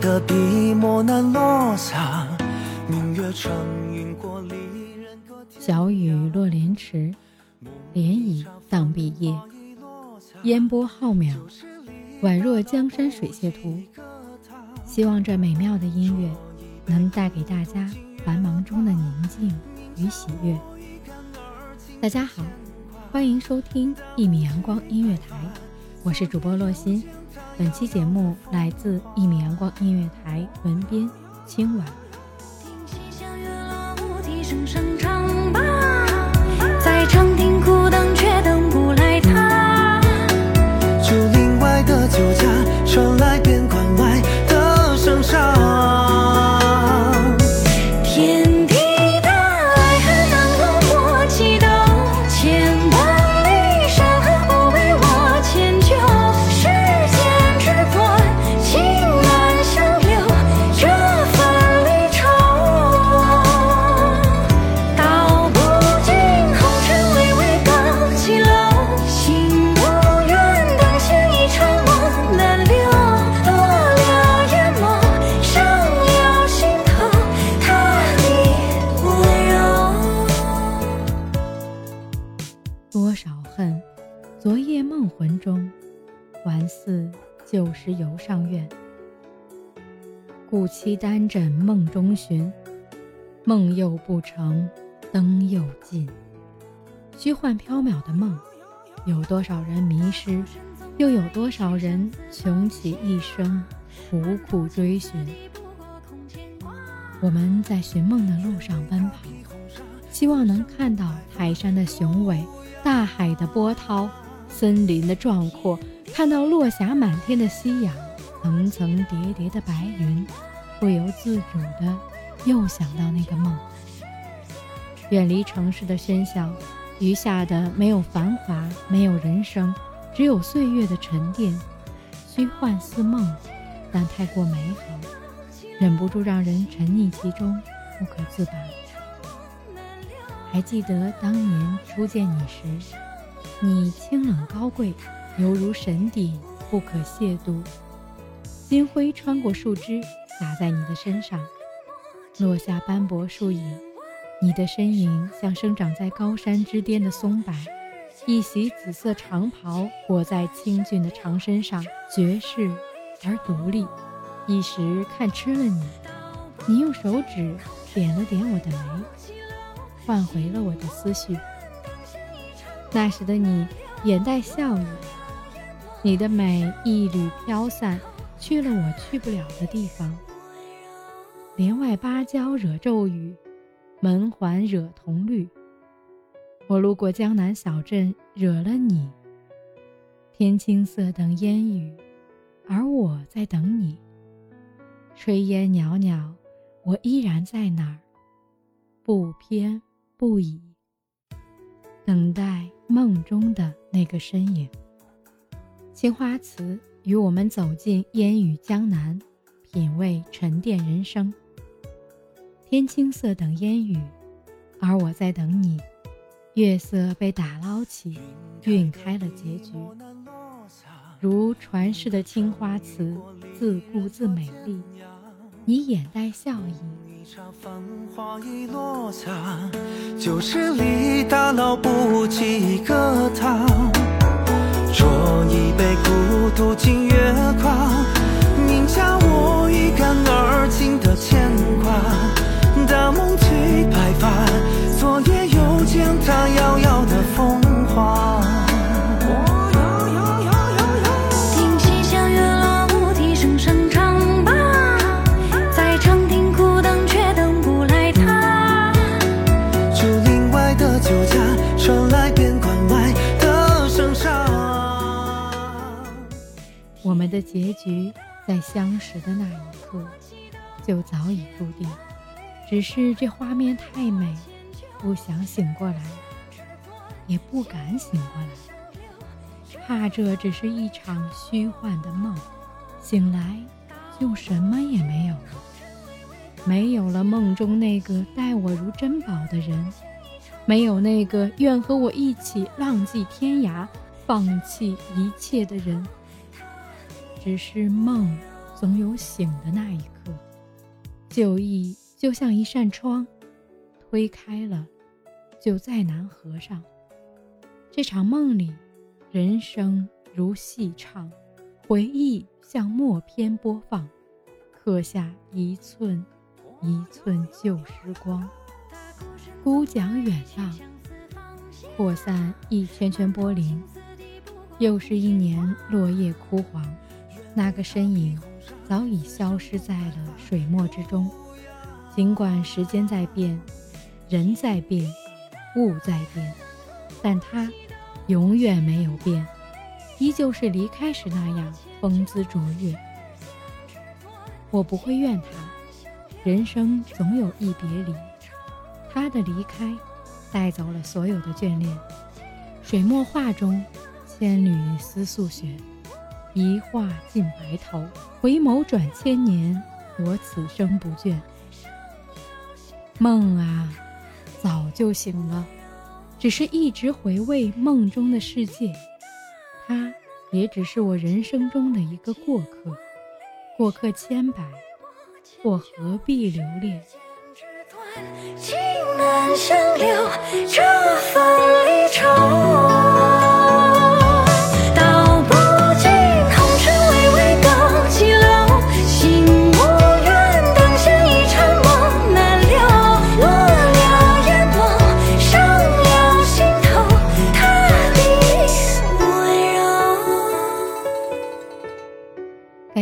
的笔墨难落下，明月穿云过丽人小雨落莲池，涟漪荡碧叶，烟波浩渺，宛若江山水榭图。希望这美妙的音乐能带给大家繁忙中的宁静与喜悦。大家好，欢迎收听一米阳光音乐台，我是主播洛心。本期节目来自一米阳光音乐台文编清晚故期单枕梦中寻。梦又不成，灯又尽。虚幻缥缈的梦，有多少人迷失？又有多少人穷其一生苦苦追寻？我们在寻梦的路上奔跑，希望能看到泰山的雄伟，大海的波涛，森林的壮阔。看到落霞满天的夕阳，层层叠叠的白云，不由自主的又想到那个梦。远离城市的喧嚣，余下的没有繁华，没有人生，只有岁月的沉淀。虚幻似梦，但太过美好，忍不住让人沉溺其中，不可自拔。还记得当年初见你时，你清冷高贵。犹如神邸，不可亵渎。金辉穿过树枝，洒在你的身上，落下斑驳树影。你的身影像生长在高山之巅的松柏，一袭紫色长袍裹在清俊的长身上，绝世而独立。一时看痴了你，你用手指点了点我的眉，唤回了我的思绪。那时的你，眼带笑意。你的美一缕飘散，去了我去不了的地方。帘外芭蕉惹骤雨，门环惹铜绿。我路过江南小镇，惹了你。天青色等烟雨，而我在等你。炊烟袅袅，我依然在那儿，不偏不倚，等待梦中的那个身影。青花瓷与我们走进烟雨江南，品味沉淀人生。天青色等烟雨，而我在等你。月色被打捞起，晕开了结局。如传世的青花瓷，自顾自美丽。你眼带笑意。旧时里打捞不起一个他。酌一杯孤独敬月光，宁下我一干而尽结局在相识的那一刻就早已注定。只是这画面太美，不想醒过来，也不敢醒过来，怕这只是一场虚幻的梦，醒来就什么也没有了，没有了梦中那个待我如珍宝的人，没有那个愿和我一起浪迹天涯、放弃一切的人。只是梦总有醒的那一刻，旧忆。就像一扇窗，推开了，就再难合上。这场梦里，人生如戏唱，回忆像默片播放，刻下一寸一寸旧时光。孤桨远荡，扩散一圈圈波澜。又是一年落叶枯黄，那个身影早已消失在了水墨之中。尽管时间在变，人在变，物在变，但他永远没有变，依旧是离开时那样风姿卓越。我不会怨他，人生总有一别离，他的离开带走了所有的眷恋。水墨画中，千缕丝素雪，一画尽白头。回眸转千年，我此生不倦。梦啊，早就醒了，只是一直回味梦中的世界。它也只是我人生中的一个过客，过客千百，我何必留恋？情难相留，这份离愁。